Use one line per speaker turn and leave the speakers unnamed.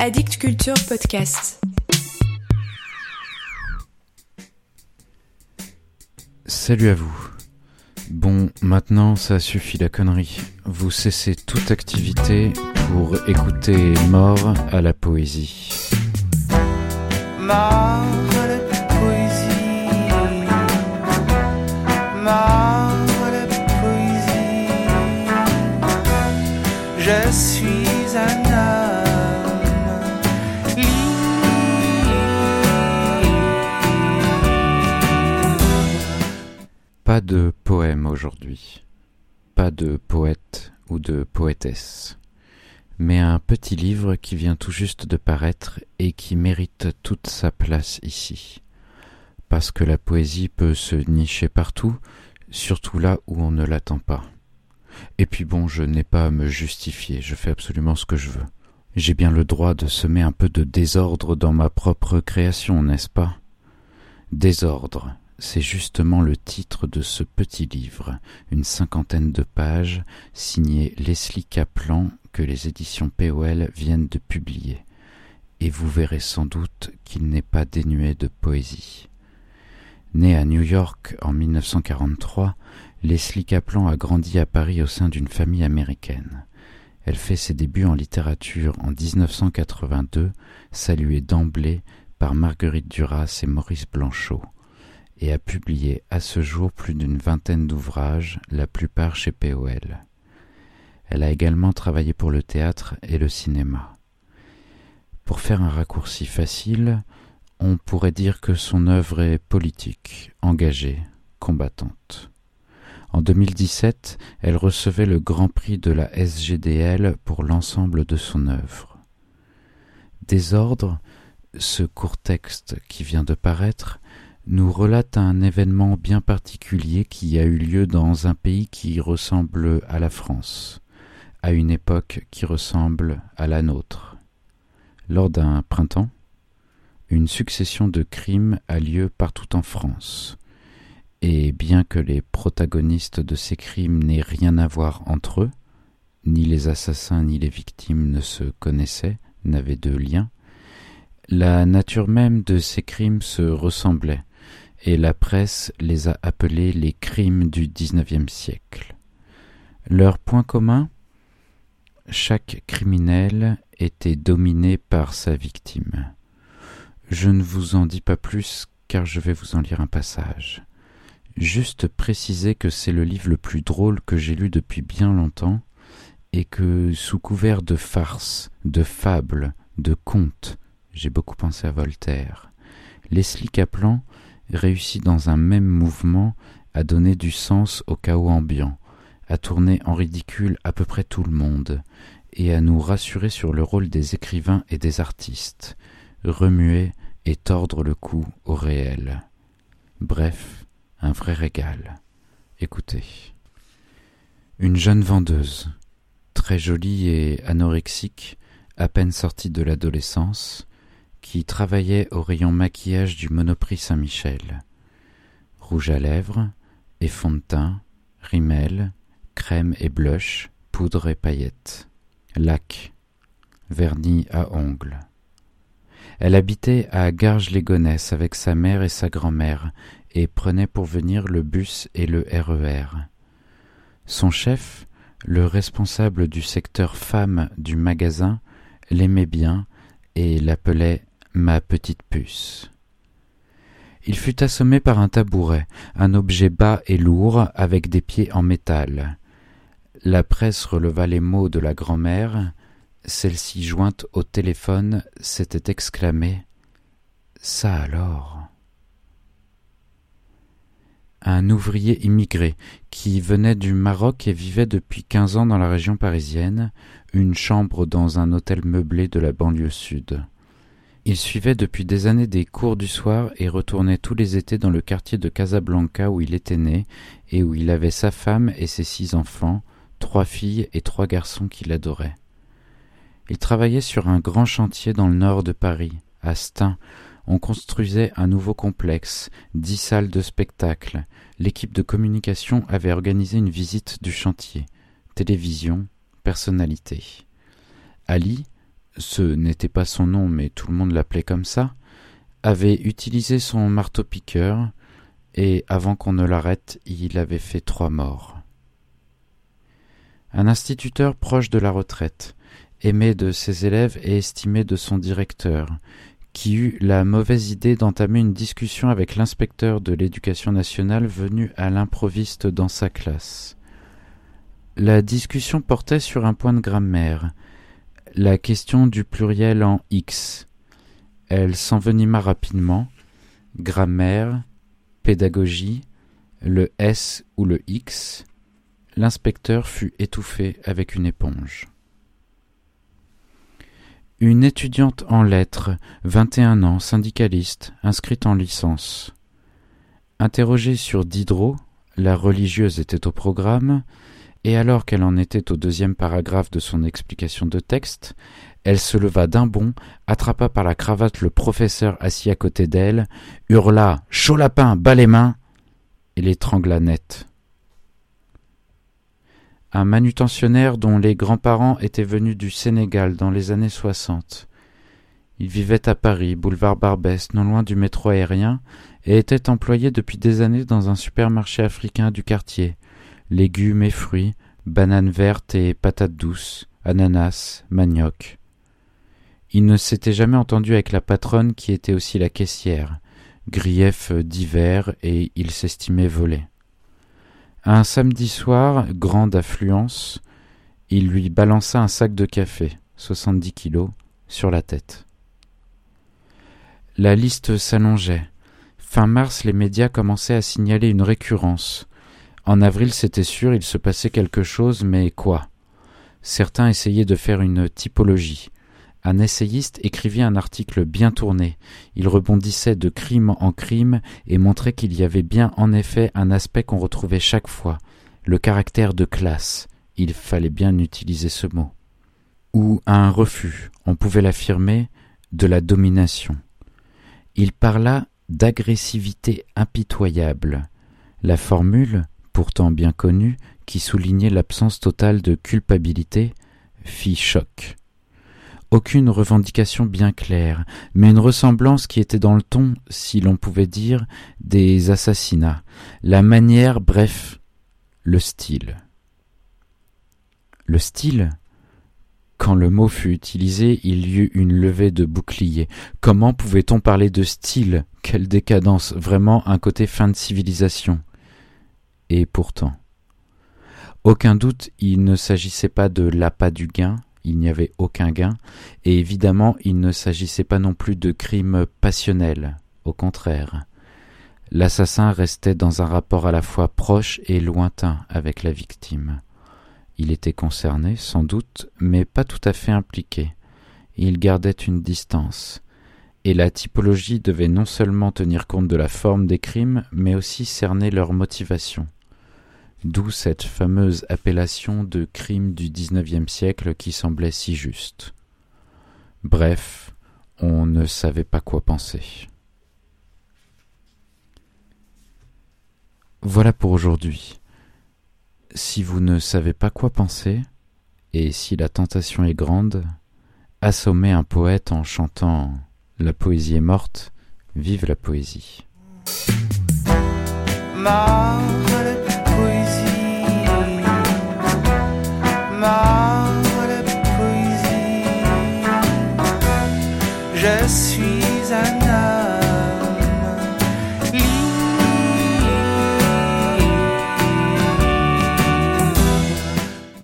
Addict Culture Podcast.
Salut à vous. Bon, maintenant ça suffit la connerie. Vous cessez toute activité pour écouter Mort à la poésie.
Mort
de poème aujourd'hui. Pas de poète ou de poétesse. Mais un petit livre qui vient tout juste de paraître et qui mérite toute sa place ici. Parce que la poésie peut se nicher partout, surtout là où on ne l'attend pas. Et puis bon, je n'ai pas à me justifier, je fais absolument ce que je veux. J'ai bien le droit de semer un peu de désordre dans ma propre création, n'est-ce pas? Désordre, c'est justement le titre de ce petit livre, une cinquantaine de pages, signé Leslie Kaplan, que les éditions POL viennent de publier. Et vous verrez sans doute qu'il n'est pas dénué de poésie. Née à New York en 1943, Leslie Kaplan a grandi à Paris au sein d'une famille américaine. Elle fait ses débuts en littérature en 1982, saluée d'emblée par Marguerite Duras et Maurice Blanchot, et a publié à ce jour plus d'une vingtaine d'ouvrages, la plupart chez POL. Elle a également travaillé pour le théâtre et le cinéma. Pour faire un raccourci facile, on pourrait dire que son œuvre est politique, engagée, combattante. En 2017, elle recevait le Grand Prix de la SGDL pour l'ensemble de son œuvre. Désordre, ce court texte qui vient de paraître, nous relate un événement bien particulier qui a eu lieu dans un pays qui ressemble à la France, à une époque qui ressemble à la nôtre. Lors d'un printemps, une succession de crimes a lieu partout en France, et bien que les protagonistes de ces crimes n'aient rien à voir entre eux, ni les assassins ni les victimes ne se connaissaient, n'avaient de lien, la nature même de ces crimes se ressemblait, et la presse les a appelés les crimes du XIXe siècle. Leur point commun? Chaque criminel était dominé par sa victime. Je ne vous en dis pas plus car je vais vous en lire un passage. Juste préciser que c'est le livre le plus drôle que j'ai lu depuis bien longtemps et que sous couvert de farces, de fables, de contes, j'ai beaucoup pensé à Voltaire. Leslie Kaplan réussit dans un même mouvement à donner du sens au chaos ambiant, à tourner en ridicule à peu près tout le monde, et à nous rassurer sur le rôle des écrivains et des artistes, remuer et tordre le cou au réel. Bref, un vrai régal. Écoutez. Une jeune vendeuse, très jolie et anorexique, à peine sortie de l'adolescence, qui travaillait au rayon maquillage du Monoprix Saint-Michel. Rouge à lèvres et fond de teint, rimel, crème et blush, poudre et paillettes, lac, vernis à ongles. Elle habitait à Garges-les-Gonesse avec sa mère et sa grand-mère et prenait pour venir le bus et le RER. Son chef, le responsable du secteur femme du magasin, l'aimait bien et l'appelait ma petite puce. Il fut assommé par un tabouret, un objet bas et lourd avec des pieds en métal. La presse releva les mots de la grand-mère. Celle-ci, jointe au téléphone, s'était exclamée Ça alors Un ouvrier immigré qui venait du Maroc et vivait depuis quinze ans dans la région parisienne, une chambre dans un hôtel meublé de la banlieue sud. Il suivait depuis des années des cours du soir et retournait tous les étés dans le quartier de Casablanca où il était né et où il avait sa femme et ses six enfants, trois filles et trois garçons qu'il adorait. Il travaillait sur un grand chantier dans le nord de Paris, à Stein. On construisait un nouveau complexe, dix salles de spectacle. L'équipe de communication avait organisé une visite du chantier. Télévision, personnalité. Ali, ce n'était pas son nom mais tout le monde l'appelait comme ça, avait utilisé son marteau-piqueur et avant qu'on ne l'arrête, il avait fait trois morts. Un instituteur proche de la retraite, aimé de ses élèves et estimé de son directeur, qui eut la mauvaise idée d'entamer une discussion avec l'inspecteur de l'éducation nationale venu à l'improviste dans sa classe. La discussion portait sur un point de grammaire, la question du pluriel en X. Elle s'envenima rapidement. Grammaire, pédagogie, le S ou le X. L'inspecteur fut étouffé avec une éponge. Une étudiante en lettres, 21 ans, syndicaliste, inscrite en licence. Interrogée sur Diderot, la religieuse était au programme, et alors qu'elle en était au deuxième paragraphe de son explication de texte, elle se leva d'un bond, attrapa par la cravate le professeur assis à côté d'elle, hurla Chaud lapin, bas les mains et l'étrangla net. Un manutentionnaire dont les grands-parents étaient venus du Sénégal dans les années soixante. Il vivait à Paris, boulevard Barbès, non loin du métro aérien, et était employé depuis des années dans un supermarché africain du quartier, légumes et fruits, bananes vertes et patates douces, ananas, manioc. Il ne s'était jamais entendu avec la patronne qui était aussi la caissière, grief divers et il s'estimait volé. Un samedi soir, grande affluence, il lui balança un sac de café, soixante-dix kilos, sur la tête. La liste s'allongeait. Fin mars, les médias commençaient à signaler une récurrence. En avril, c'était sûr, il se passait quelque chose, mais quoi? Certains essayaient de faire une typologie. Un essayiste écrivit un article bien tourné. Il rebondissait de crime en crime et montrait qu'il y avait bien en effet un aspect qu'on retrouvait chaque fois, le caractère de classe. Il fallait bien utiliser ce mot. Ou un refus, on pouvait l'affirmer, de la domination. Il parla d'agressivité impitoyable. La formule, pourtant bien connue, qui soulignait l'absence totale de culpabilité, fit choc. Aucune revendication bien claire, mais une ressemblance qui était dans le ton, si l'on pouvait dire, des assassinats, la manière, bref, le style. Le style? Quand le mot fut utilisé, il y eut une levée de bouclier. Comment pouvait-on parler de style? Quelle décadence Vraiment un côté fin de civilisation. Et pourtant, aucun doute, il ne s'agissait pas de l'appât du gain, il n'y avait aucun gain, et évidemment il ne s'agissait pas non plus de crime passionnel, au contraire. L'assassin restait dans un rapport à la fois proche et lointain avec la victime. Il était concerné, sans doute, mais pas tout à fait impliqué. Il gardait une distance. Et la typologie devait non seulement tenir compte de la forme des crimes, mais aussi cerner leur motivation. D'où cette fameuse appellation de crime du XIXe siècle qui semblait si juste. Bref, on ne savait pas quoi penser. Voilà pour aujourd'hui. Si vous ne savez pas quoi penser, et si la tentation est grande, assommez un poète en chantant La poésie est morte, vive la poésie.